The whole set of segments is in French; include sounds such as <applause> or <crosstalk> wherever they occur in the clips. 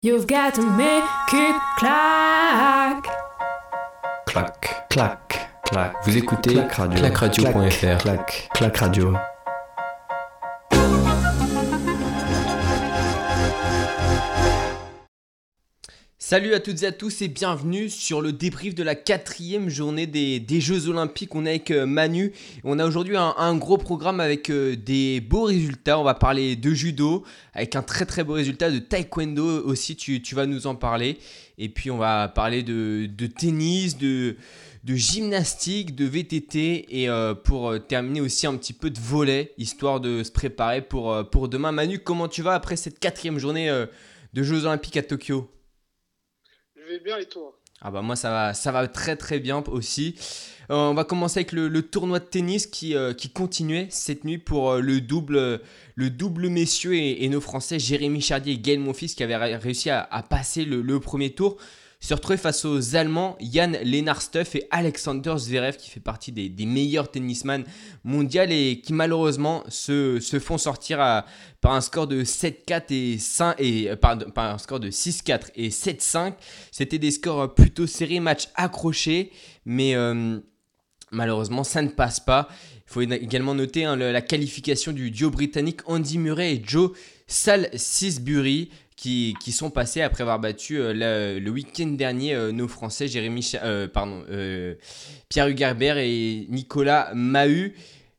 You've got to make it clack. Clac, clac, clac. Vous écoutez Clac Radio. clacradio.fr. Clac, clac radio. Salut à toutes et à tous et bienvenue sur le débrief de la quatrième journée des, Jeux Olympiques. On est avec euh, Manu. On a aujourd'hui un, gros programme avec euh, des beaux résultats. On va parler de judo avec un très très beau résultat de taekwondo aussi. Tu, vas nous en parler. Et puis on va parler de, tennis, de, gymnastique, de VTT et euh, pour terminer aussi un petit peu de volet histoire de se préparer pour, pour demain. Manu, comment tu vas après cette quatrième journée de Jeux Olympiques à Tokyo? Ah bah moi ça va, ça va très très bien aussi. Euh, on va commencer avec le, tournoi de tennis qui, euh, qui continuait cette nuit pour euh, le double, le double messieurs et, nos Français Jérémy Chardier et Gaël Monfils qui avaient ré- réussi à, passer le premier tour. Se retrouver face aux Allemands Yann Lennart Stuff et Alexander Zverev qui fait partie des, meilleurs tennisman mondiaux et qui malheureusement se, font sortir par un score de 7-4 et 5 et euh, par un score de 6-4 et 7-5. C'était des scores plutôt serrés, match accroché, mais euh, malheureusement ça ne passe pas. Il faut également noter hein, la qualification du duo britannique Andy Murray et Joe Salisbury qui, qui sont passés après avoir battu euh, le, week-end dernier euh, nos Français Jérémy, euh, pardon, Pierre Hugerbert et Nicolas Mahut.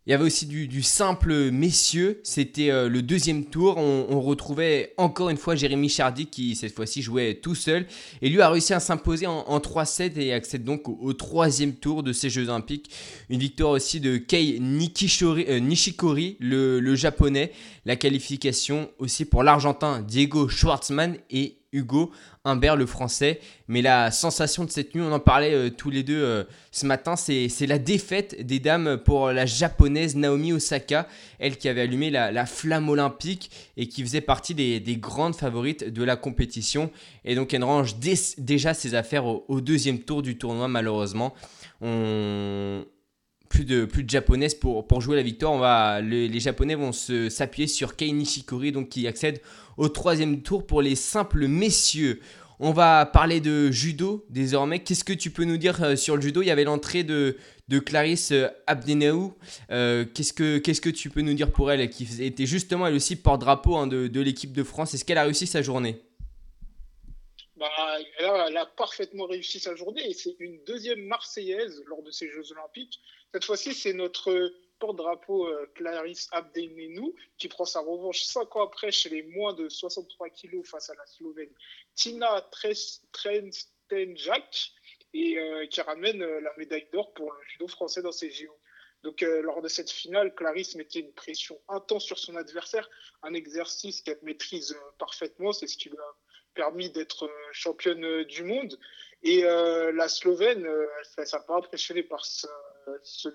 Il y avait aussi du, simple messieurs, c'était euh, le deuxième tour. On, retrouvait encore une fois Jérémy Chardy qui cette fois-ci jouait tout seul et lui a réussi à s'imposer en, en 3-7 et accède donc au, troisième tour de ces Jeux Olympiques. Une victoire aussi de Kei euh, Nishikori, le, le japonais. La qualification aussi pour l'Argentin Diego Schwartzmann et Hugo Humbert, le français. Mais la sensation de cette nuit, on en parlait euh, tous les deux euh, ce matin, c'est la défaite des dames pour la japonaise Naomi Osaka, elle qui avait allumé la, la flamme olympique et qui faisait partie des, des grandes favorites de la compétition. Et donc elle range dé- déjà ses affaires au, deuxième tour du tournoi, malheureusement. Plus de, plus de japonaises pour, pour jouer la victoire. On va, le- les japonais vont se- s'appuyer sur Kei Nishikori, donc qui accède au troisième tour pour les simples messieurs. On va parler de judo désormais. Qu'est-ce que tu peux nous dire euh, sur le judo? Il y avait l'entrée de, de Clarisse euh, Abdenaou. Euh, qu'est-ce, que, qu'est-ce que tu peux nous dire pour elle Qui était justement elle aussi porte-drapeau hein, de, de l'équipe de France? Est-ce qu'elle a réussi sa journée? Bah, elle, a, parfaitement réussi sa journée et c'est une deuxième Marseillaise lors de ces Jeux Olympiques. Cette fois-ci, c'est notre porte-drapeau euh, Clarisse Abdenenou qui prend sa revanche cinq ans après chez les moins de 63 kilos face à la Slovène Tina Trenstenjak et euh, qui ramène euh, la médaille d'or pour le judo français dans ces JO. Donc, euh, lors de cette finale, Clarisse mettait une pression intense sur son adversaire, un exercice qu'elle maîtrise parfaitement, c'est ce qui lui a permis d'être euh, championne euh, du monde. Et euh, la Slovène, elle s'est pas impressionnée par ce, ce,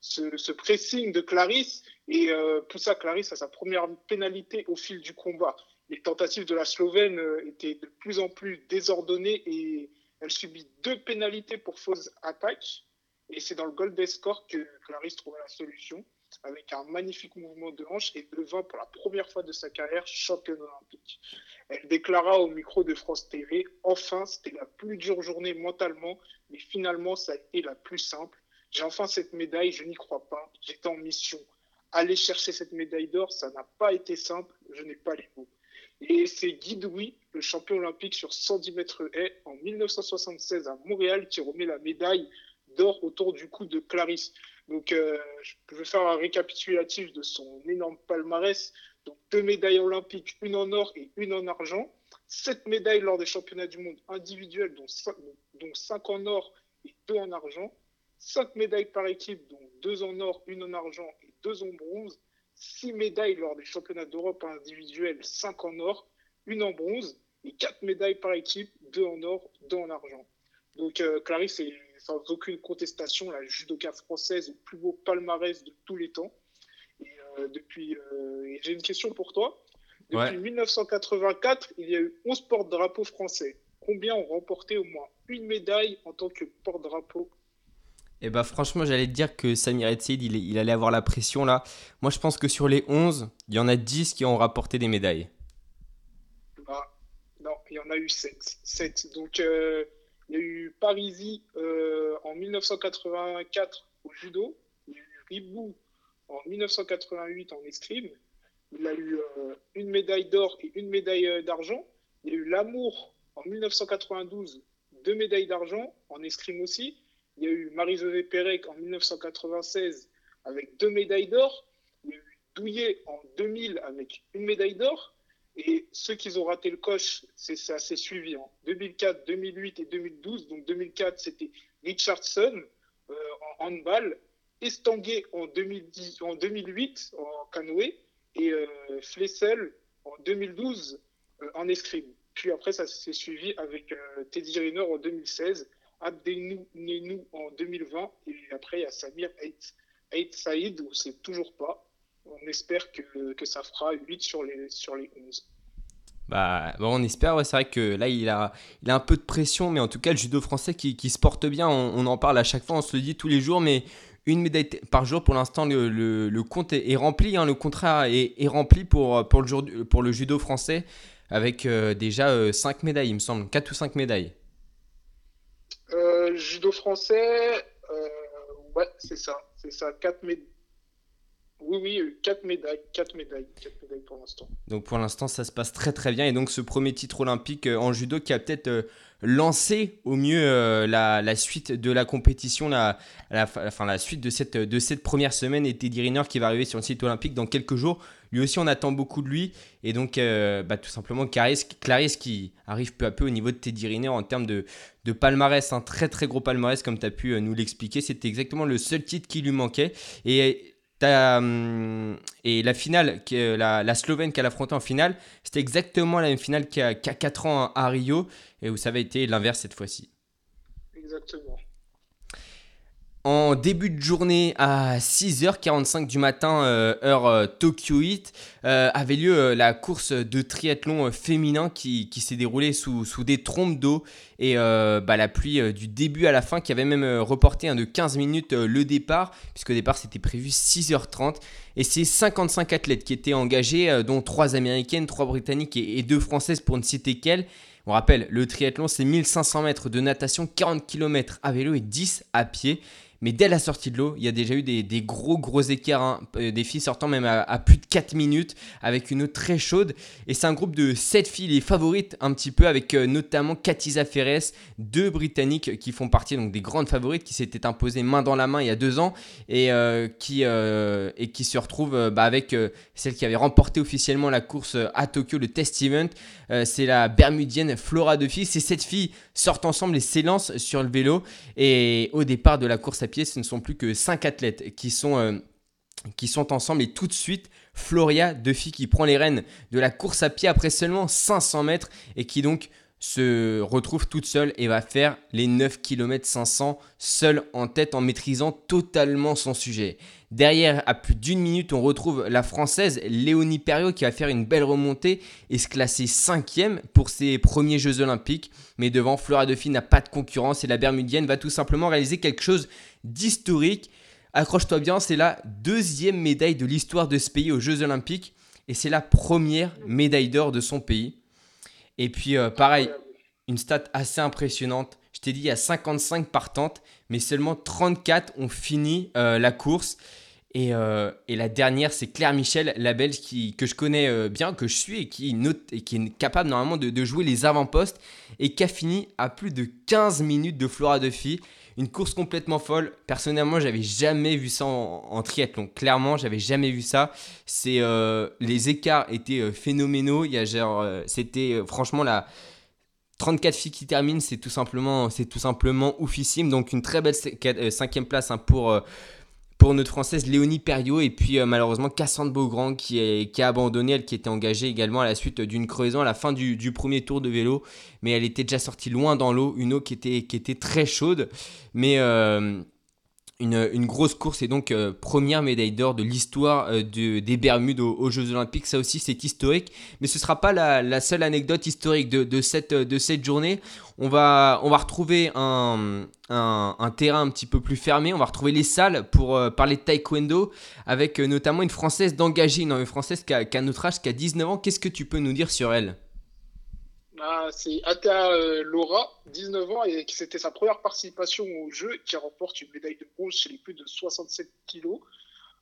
ce, ce pressing de Clarisse et euh, poussa Clarisse à sa première pénalité au fil du combat. Les tentatives de la Slovène étaient de plus en plus désordonnées et elle subit deux pénalités pour fausse attaque. Et c'est dans le Golden Score que Clarisse trouva la solution avec un magnifique mouvement de hanche et devint pour la première fois de sa carrière championne olympique. Elle déclara au micro de France TV Enfin, c'était la plus dure journée mentalement, mais finalement, ça a été la plus simple. J'ai enfin cette médaille, je n'y crois pas. J'étais en mission. Aller chercher cette médaille d'or, ça n'a pas été simple, je n'ai pas les mots. Et c'est Guy Douy, le champion olympique sur 110 mètres haies en 1976 à Montréal, qui remet la médaille d'or autour du cou de Clarisse. Donc, euh, je vais faire un récapitulatif de son énorme palmarès. Donc, deux médailles olympiques, une en or et une en argent. Sept médailles lors des championnats du monde individuels, dont cinq, en or et deux en argent. Cinq médailles par équipe, dont deux en or, une en argent et deux en bronze. Six médailles lors des championnats d'Europe individuels, cinq en or, une en bronze. Et quatre médailles par équipe, deux en or, deux en argent. Donc, euh, Clarisse est sans aucune contestation la judoka française au plus beau palmarès de tous les temps. Et euh, depuis, euh, j'ai une question pour toi. Depuis Ouais. 1984, il y a eu 11 porte-drapeaux français. Combien ont remporté au moins une médaille en tant que porte-drapeau? Eh bah franchement, j'allais te dire que Samir Etsaid, il, il allait avoir la pression là. Moi, je pense que sur les 11, il y en a 10 qui ont rapporté des médailles. bah, Non, il y en a eu 7. 7. Donc, euh, il y a eu Parisi euh, en 1984 au judo. Il y a eu Ribou en 1988 en escrime. Il a eu euh, une médaille d'or et une médaille euh, d'argent. Il y a eu L'amour en 1992, deux médailles d'argent en escrime aussi. Il y a eu Marie-Josée Pérec en 1996 avec deux médailles d'or. Il y a eu Douillet en 2000 avec une médaille d'or. Et ceux qui ont raté le coche, c'est assez suivi. En 2004, 2008 et 2012. Donc 2004, c'était Richardson euh, en handball, Estanguet en, 2010, en 2008 en canoë et euh, Flessel en 2012 euh, en escrime. Puis après, ça s'est suivi avec Teddy Riner en 2016, Abdelnou Nenou en 2020 et après, il y a Samir Ait Saïd où c'est toujours pas. Espère que, que ça fera 8 sur les, sur les 11. Bah, bon, on espère, ouais, c'est vrai que là il a, il a un peu de pression, mais en tout cas le judo français qui, qui se porte bien, on, on en parle à chaque fois, on se le dit tous les jours, mais une médaille par jour pour l'instant le, le- le compte est, est rempli, hein, le contrat est, est rempli pour, pour, le, jour- pour le judo français avec euh, déjà 5 médailles il me semble, 4 ou 5 médailles. Euh, judo français, euh, ouais, c'est ça. C'est ça, 4 médailles. Oui, oui, 4 médailles. 4 médailles. 4 médailles pour l'instant. Donc pour l'instant, ça se passe très très bien. Et donc ce premier titre olympique euh, en judo qui a peut-être euh, lancé au mieux euh, la, la suite de la compétition, la, la, enfin, la suite de cette, de cette première semaine. Et Teddy Riner qui va arriver sur le site olympique dans quelques jours. Lui aussi, on attend beaucoup de lui. Et donc, euh, bah, tout simplement, Clarisse, Clarisse qui arrive peu à peu au niveau de Teddy Riner en termes de, de palmarès. Un très très gros palmarès, comme tu as pu euh, nous l'expliquer. C'était exactement le seul titre qui lui manquait. Et hum, et la finale, la, la Slovène qu'elle a affrontée en finale, c'était exactement la même finale a 4 ans à Rio, et où ça avait été l'inverse cette fois-ci. Exactement. En début de journée à 6h45 du matin, euh, heure euh, Tokyo Heat, euh, avait lieu euh, la course de triathlon euh, féminin qui, qui s'est déroulée sous, sous des trompes d'eau et euh, bah, la pluie du début à la fin qui avait même reporté hein, de 15 minutes le départ, puisqu'au départ c'était prévu 6h30. Et c'est 55 athlètes qui étaient engagés, dont 3 américaines, 3 britanniques et 2 françaises pour ne citer qu'elles. On rappelle, le triathlon c'est 1500 mètres de natation, 40 km à vélo et 10 à pied. Mais dès la sortie de l'eau, il y a déjà eu des, gros gros écarts, hein. Euh, des filles sortant même à, plus de 4 minutes avec une eau très chaude. Et c'est un groupe de 7 filles, les favorites un petit peu, avec euh, notamment Katiza Ferres, deux Britanniques qui font partie donc des grandes favorites qui s'étaient imposées main dans la main il y a deux ans et, euh, qui, et qui se retrouvent bah, avec celle qui avait remporté officiellement la course à Tokyo, le test event. C'est la bermudienne Flora de Ces sept filles sortent ensemble et s'élancent sur le vélo. Et au départ de la course à pied, ce ne sont plus que 5 athlètes qui sont, euh, qui sont ensemble. Et tout de suite, Floria Duffy qui prend les rênes de la course à pied après seulement 500 mètres et qui donc se retrouve toute seule et va faire les 9 km 500 seule en tête en maîtrisant totalement son sujet. Derrière, à plus d'une minute, on retrouve la française Léonie Perriot qui va faire une belle remontée et se classer cinquième pour ses premiers Jeux Olympiques. Mais devant, Flora Duffy n'a pas de concurrence et la Bermudienne va tout simplement réaliser quelque chose d'historique. Accroche-toi bien, c'est la deuxième médaille de l'histoire de ce pays aux Jeux Olympiques et c'est la première médaille d'or de son pays. Et puis, euh, pareil, une stat assez impressionnante. Je t'ai dit, il y a 55 partantes, mais seulement 34 ont fini euh, la course. Et, euh, et la dernière, c'est Claire Michel, la Belge qui, que je connais bien, que je suis et qui, note, et qui est capable normalement de, de jouer les avant-postes et qui a fini à plus de 15 minutes de Flora Duffy. Une course complètement folle. Personnellement, j'avais jamais vu ça en, triathlon. Clairement, j'avais jamais vu ça. Euh, les écarts étaient euh, phénoménaux. Il euh, c'était franchement la 34 filles qui terminent, c'est tout simplement, c'est tout simplement oufissime. Donc une très belle cinquième place hein, pour pour notre française Léonie Perriot et puis euh, malheureusement Cassandre Beaugrand qui, a abandonné, elle qui était engagée également à la suite d'une crevaison à la fin du, du premier tour de vélo, mais elle était déjà sortie loin dans l'eau, une eau qui était, qui était très chaude, mais euh, une, grosse course et donc euh, première médaille d'or de l'histoire euh, de- des Bermudes aux, Jeux Olympiques, ça aussi c'est historique, mais ce ne sera pas la, la seule anecdote historique de, cette, de cette journée. On va, on va retrouver un, un, terrain un petit peu plus fermé. On va retrouver les salles pour euh, parler de taekwondo avec notamment une française d'engagée, une, une française qui a, qui a notre âge, qui a 19 ans. Qu'est-ce que tu peux nous dire sur elle? Bah, C'est Atea euh, Laura, 19 ans, et c'était sa première participation au jeu, qui remporte une médaille de bronze chez les plus de 67 kilos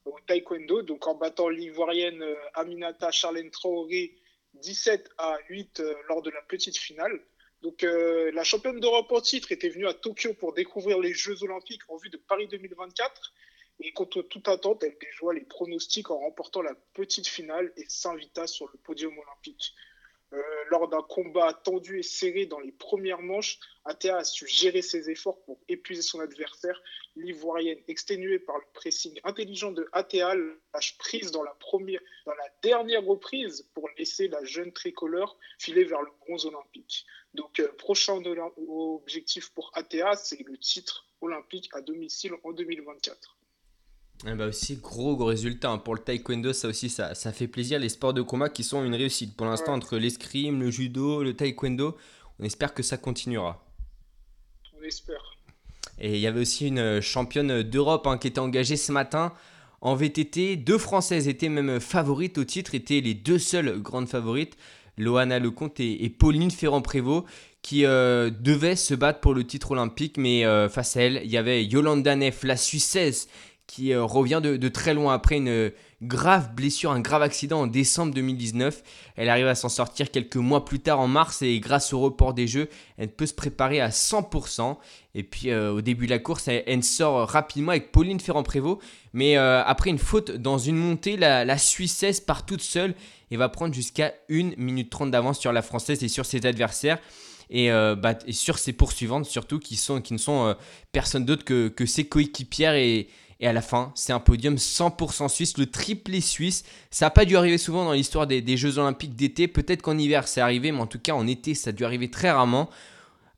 au taekwondo, donc en battant l'ivoirienne euh, Aminata Charlène Traoré 17 à 8 euh, lors de la petite finale. Donc la championne d'Europe en titre était venue à Tokyo pour découvrir les Jeux Olympiques en vue de Paris 2024. Et contre toute attente, elle déjoua les pronostics en remportant la petite finale et s'invita sur le podium olympique. Euh, lors d'un combat tendu et serré dans les premières manches, Atea a su gérer ses efforts pour épuiser son adversaire. L'Ivoirienne, exténuée par le pressing intelligent de Atea, lâche prise dans la, première, dans la dernière reprise pour laisser la jeune tricolore filer vers le bronze olympique. Donc, euh, prochain objectif pour Atea, c'est le titre olympique à domicile en 2024. Eh bah aussi, gros, gros résultat. Hein. Pour le taekwondo, ça aussi, ça, ça fait plaisir. Les sports de combat qui sont une réussite. Pour l'instant, entre l'escrime, le judo, le taekwondo, on espère que ça continuera. On espère. Et il y avait aussi une championne d'Europe hein, qui était engagée ce matin en VTT. Deux Françaises étaient même favorites au titre, étaient les deux seules grandes favorites. Loana Lecomte et, et Pauline Ferrand-Prévot qui euh, devaient se battre pour le titre olympique, mais euh, face à elle, il y avait Yolanda Neff, la Suissesse, qui euh, revient de, très loin après une grave blessure, un grave accident en décembre 2019. Elle arrive à s'en sortir quelques mois plus tard en mars et grâce au report des Jeux, elle peut se préparer à 100%. Et puis euh, au début de la course, elle, sort rapidement avec Pauline Ferrand-Prévot. Mais euh, après une faute dans une montée, la, Suissesse part toute seule et va prendre jusqu'à 1 minute 30 d'avance sur la Française et sur ses adversaires. Et, bah, sur ses poursuivantes surtout qui, sont, qui ne sont personne d'autre que, que ses coéquipières et, et à la fin, c'est un podium 100% suisse, le triplé suisse. Ça n'a pas dû arriver souvent dans l'histoire des, Jeux Olympiques d'été. Peut-être qu'en hiver, c'est arrivé, mais en tout cas, en été, ça a dû arriver très rarement.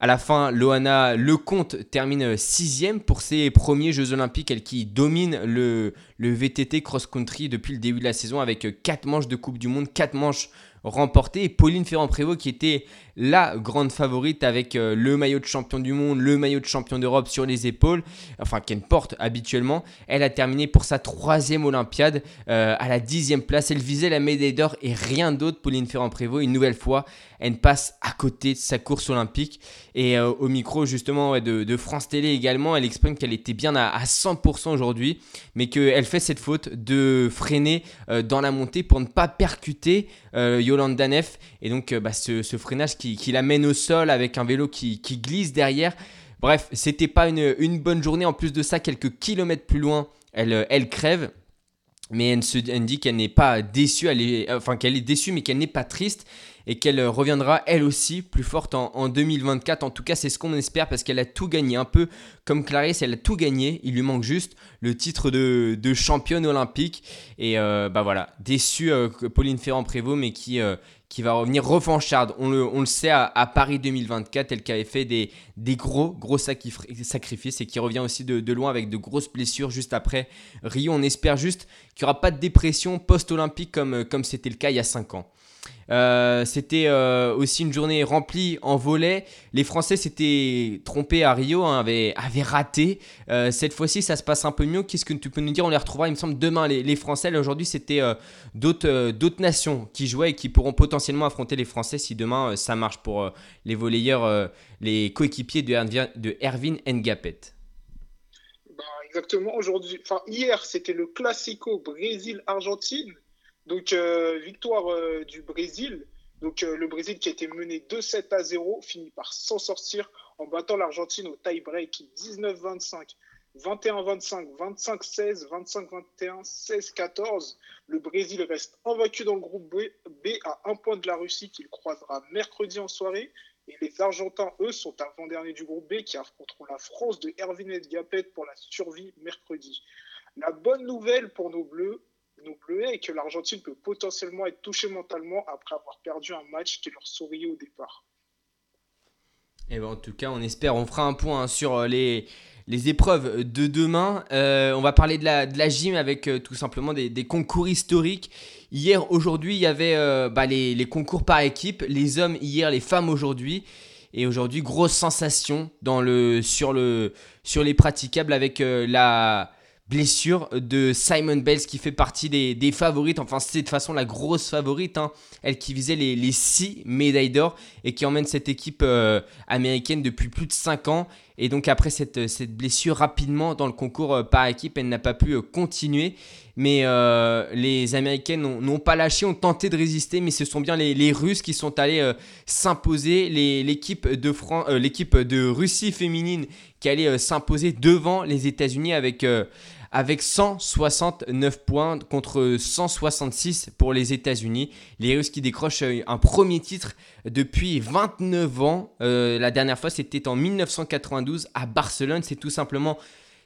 À la fin, Loana Lecomte termine sixième pour ses premiers Jeux Olympiques, elle qui domine le, le VTT cross-country depuis le début de la saison avec 4 manches de Coupe du Monde, 4 manches remportées. Et Pauline Ferrand-Prévot qui était la grande favorite avec euh, le maillot de champion du monde, le maillot de champion d'Europe sur les épaules, enfin qu'elle porte habituellement. Elle a terminé pour sa troisième Olympiade euh, à la dixième place. Elle visait la médaille d'or et rien d'autre. Pauline Ferrand-Prévot, une nouvelle fois, elle passe à côté de sa course olympique. Et euh, au micro justement de, France Télé également, elle exprime qu'elle était bien à, 100% aujourd'hui, mais qu'elle fait cette faute de freiner dans la montée pour ne pas percuter Yolande Neff. Et donc bah, ce, freinage qui, l'amène au sol avec un vélo qui, glisse derrière. Bref, c'était pas une, bonne journée. En plus de ça, quelques kilomètres plus loin, elle, elle crève. Mais elle, se, dit qu'elle n'est pas déçue, est, enfin qu'elle est déçue, mais qu'elle n'est pas triste et qu'elle reviendra elle aussi plus forte en, 2024. En tout cas, c'est ce qu'on espère parce qu'elle a tout gagné. Un peu comme Clarisse, elle a tout gagné. Il lui manque juste le titre de, championne olympique. Et euh, bah voilà, déçue euh, Pauline Ferrand-Prévot, mais qui, euh, qui va revenir revancharde. On le, on le sait à, Paris 2024, elle qui avait fait des, des gros, gros sacrifices et qui revient aussi de, de, loin avec de grosses blessures juste après Rio. On espère juste qu'il n'y aura pas de dépression post-olympique comme, comme c'était le cas il y a 5 ans. Euh, c'était euh, aussi une journée remplie en volet. Les Français s'étaient trompés à Rio, hein, avaient, raté. Euh, cette fois-ci, ça se passe un peu mieux. Qu'est-ce que tu peux nous dire? On les retrouvera, il me semble, demain. Les, Français, aujourd'hui, c'était d'autres nations qui jouaient et qui pourront potentiellement affronter les Français si demain ça marche pour les volleyeurs, les coéquipiers de, Erwin Ngapet. Bah, exactement. Hier, c'était le Classico Brésil-Argentine. Donc, euh, victoire euh, du Brésil. Donc, euh, le Brésil qui a été mené 2-7 à 0 finit par s'en sortir en battant l'Argentine au tie-break 19-25. 21-25, 25-16, 25-21, 16-14. Le Brésil reste invaincu dans le groupe B, à un point de la Russie qu'il croisera mercredi en soirée. Et les Argentins, eux, sont avant-derniers du groupe B qui affronteront la France de Hervé Gapet pour la survie mercredi. La bonne nouvelle pour nos Bleus, nos Bleus et que l'Argentine peut potentiellement être touchée mentalement après avoir perdu un match qui leur souriait au départ. Et eh ben en tout cas, on espère, on fera un point hein, sur euh, les, les épreuves de demain. Euh, on va parler de la, de la gym avec euh, tout simplement des, concours historiques. Hier, aujourd'hui, il y avait bah, les, les, concours par équipe. Les hommes hier, les femmes aujourd'hui. Et aujourd'hui, grosse sensation dans le, sur, le, sur les praticables avec la blessure de Simon Bells qui fait partie des, favorites. Enfin, c'est de toute façon la grosse favorite. hein. Elle qui visait les, 6 médailles d'or et qui emmène cette équipe euh, américaine depuis plus de 5 ans. Et donc après cette, cette blessure rapidement dans le concours euh, par équipe, elle n'a pas pu euh, continuer. Mais euh, les Américaines n'ont- pas lâché, ont tenté de résister, mais ce sont bien les, Russes qui sont allés euh, s'imposer. Euh, l'équipe de Russie féminine qui allait euh, s'imposer devant les États-Unis avec, euh, avec 169 points contre 166 pour les États-Unis. Les Russes qui décrochent euh, un premier titre depuis 29 ans. Euh, la dernière fois, c'était en 1992 à Barcelone. C'est tout simplement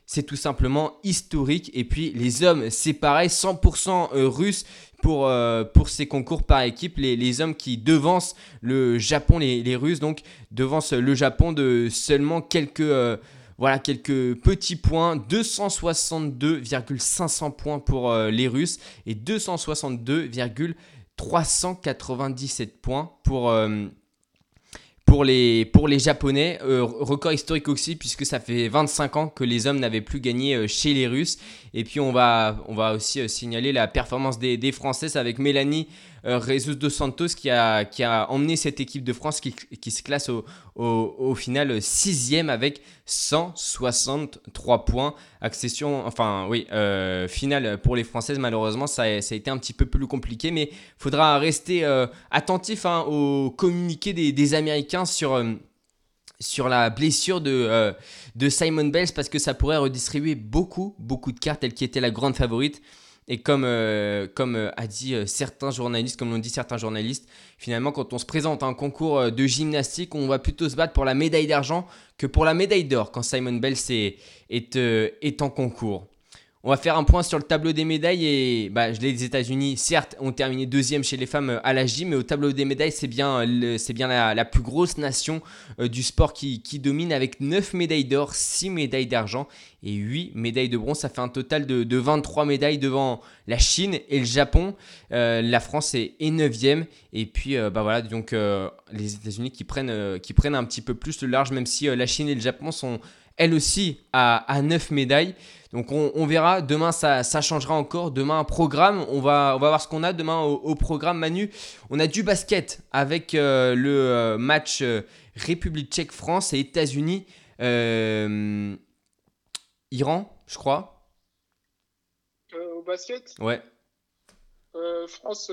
c'est tout simplement historique. Et puis les hommes, c'est pareil, 100% euh, russes pour, euh, pour ces concours par équipe. Les, hommes qui devancent le Japon, les, Russes, donc devancent le Japon de seulement quelques, euh, voilà, quelques petits points. 262,500 points pour les Russes et 262,397 points pour... pour les, pour les Japonais, euh, record historique aussi puisque ça fait 25 ans que les hommes n'avaient plus gagné euh, chez les Russes. Et puis on va, on va aussi euh, signaler la performance des, des Françaises avec Mélanie Jesus dos Santos qui a, qui a emmené cette équipe de France qui, qui se classe au, au, au final sixième avec 163 points. Accession, enfin oui, euh, finale pour les Françaises malheureusement ça, ça a été un petit peu plus compliqué mais faudra rester euh, attentif hein, au communiqué des, Américains sur, euh, sur la blessure de, euh, de Simon Bells parce que ça pourrait redistribuer beaucoup, beaucoup de cartes, elle qui était la grande favorite. Et comme, euh, comme euh, a dit euh, certains journalistes, comme l'ont dit certains journalistes, finalement, quand on se présente à un concours de gymnastique, on va plutôt se battre pour la médaille d'argent que pour la médaille d'or quand Simon euh, est en concours. On va faire un point sur le tableau des médailles et bah, les États-Unis, certes, ont terminé deuxième chez les femmes euh, à la gym, mais au tableau des médailles, c'est bien, euh, la, plus grosse nation euh, du sport qui, domine avec 9 médailles d'or, 6 médailles d'argent et 8 médailles de bronze. Ça fait un total de, de 23 médailles devant la Chine et le Japon. La France est, est 9e. Et puis, bah voilà, donc les États-Unis qui prennent, un petit peu plus le large, même si la Chine et le Japon sont elles aussi à, à 9 médailles. Donc on, on verra, demain ça, ça changera encore. Demain un programme, on va, on va voir ce qu'on a demain au, au programme Manu. On a du basket avec euh, le euh, match euh, République tchèque France et États-Unis Iran, je crois. Euh, au basket, Ouais. France,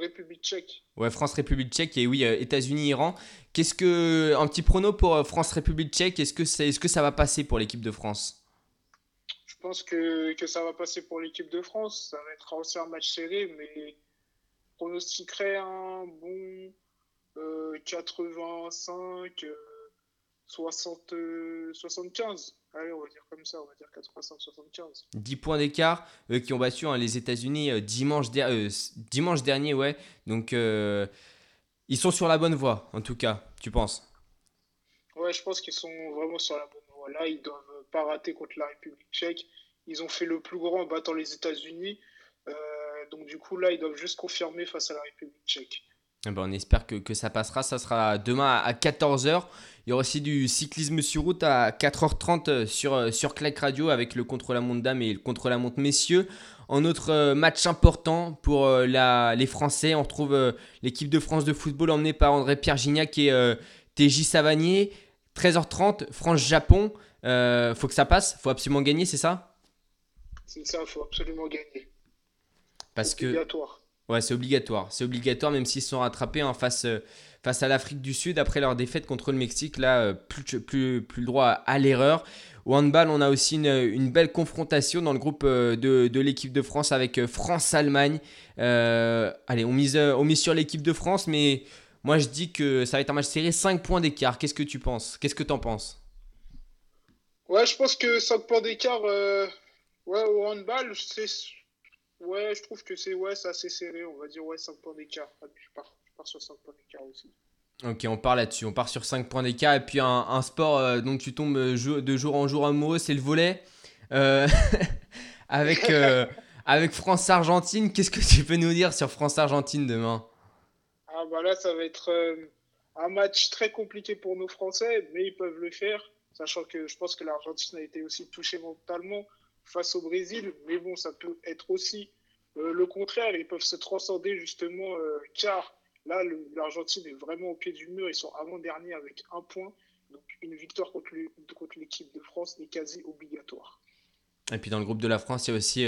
République tchèque. Ouais, France République tchèque et oui, États-Unis Iran. Qu'est-ce que un petit prono pour France République tchèque? Est-ce que c'est est-ce que ça va passer pour l'équipe de France? Pense que, que ça va passer pour l'équipe de France. Ça va être aussi un match serré, mais je pronostiquerais un bon euh, 85, euh, 60, euh, 75. Allez, on va dire comme ça, on va dire 85-75. 10 points d'écart euh, qui ont battu hein, les États-Unis euh, dimanche, der- euh, dimanche dernier, ouais. Donc ils sont sur la bonne voie, en tout cas, tu penses? Ouais, je pense qu'ils sont vraiment sur la bonne voie. Là, ils doivent pas rater contre la République tchèque. Ils ont fait le plus grand en battant les États-Unis. Euh, donc, du coup, là, ils doivent juste confirmer face à la République tchèque. Eh ben, on espère que, que ça passera. Ça sera demain à 14h. Il y aura aussi du cyclisme sur route à 4h30 sur, euh, sur Radio avec le contre-la-montre dames et le contre-la-montre messieurs. En autre euh, match important pour la, les Français, on retrouve l'équipe de France de football emmenée par André-Pierre Gignac et euh, TJ Savanier. 13h30, France-Japon. Euh, faut que ça passe, faut absolument gagner, c'est ça? C'est ça, faut absolument gagner. Parce C'est que obligatoire. Ouais, c'est obligatoire. C'est obligatoire, même s'ils se sont rattrapés hein, face, euh, face à l'Afrique du Sud après leur défaite contre le Mexique. Là, euh, plus, plus, plus le droit à, à l'erreur. Au handball, on a aussi une, une belle confrontation dans le groupe de, de l'équipe de France avec France-Allemagne. Allez, on mise, on mise sur l'équipe de France, mais moi je dis que ça va être un match serré, 5 points d'écart. Qu'est-ce que tu penses? Qu'est-ce que tu en penses? Ouais, je pense que 5 points d'écart euh, ouais, au handball, c'est. Ouais, je trouve que c'est ouais, assez serré. On va dire ouais, 5 points d'écart. Ah, Je pars, je pars sur 5 points d'écart aussi. Ok, on part là-dessus. On part sur 5 points d'écart. Et puis un, un sport euh, dont tu tombes euh, de jour en jour amoureux, c'est le volet. Euh, <laughs> avec euh, avec France-Argentine, qu'est-ce que tu peux nous dire sur France-Argentine demain? Ah bah là, ça va être euh, un match très compliqué pour nos Français, mais ils peuvent le faire, sachant que je pense que l'Argentine a été aussi touchée mentalement face au Brésil. Mais bon, ça peut être aussi le contraire. Ils peuvent se transcender justement car là, l'Argentine est vraiment au pied du mur. Ils sont avant-dernier avec un point. Donc une victoire contre l'équipe de France est quasi obligatoire. Et puis dans le groupe de la France, il y a aussi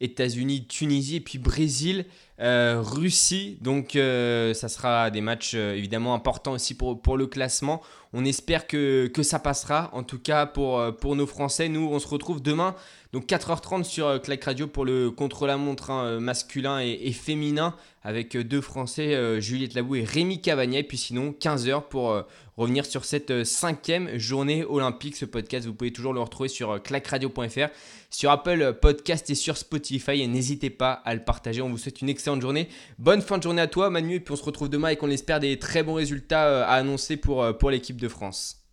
États-Unis, Tunisie, puis Brésil, euh, Russie. Donc euh, ça sera des matchs euh, évidemment importants aussi pour le classement. On espère que, ça passera, en tout cas pour, pour nos Français. Nous, on se retrouve demain, donc 4h30 sur Clac Radio pour le contre-la-montre hein, masculin et, féminin, avec deux Français, Juliette Labou et Rémi Cavagna. Et puis sinon, 15h pour revenir sur cette cinquième journée olympique. Ce podcast, vous pouvez toujours le retrouver sur clacradio.fr, sur Apple Podcast et sur Spotify. Et n'hésitez pas à le partager. On vous souhaite une excellente journée. Bonne fin de journée à toi, Manu. Et puis on se retrouve demain et qu'on espère des très bons résultats euh, à annoncer pour, euh, pour l'équipe de France.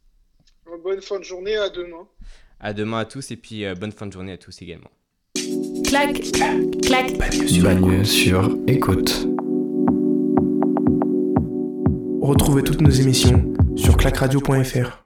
Bonne fin de journée, à demain. À demain à tous et puis euh, bonne fin de journée à tous également. Clac, clac, clac. Bagne sur écoute. Retrouvez toutes nos émissions sur clacradio.fr.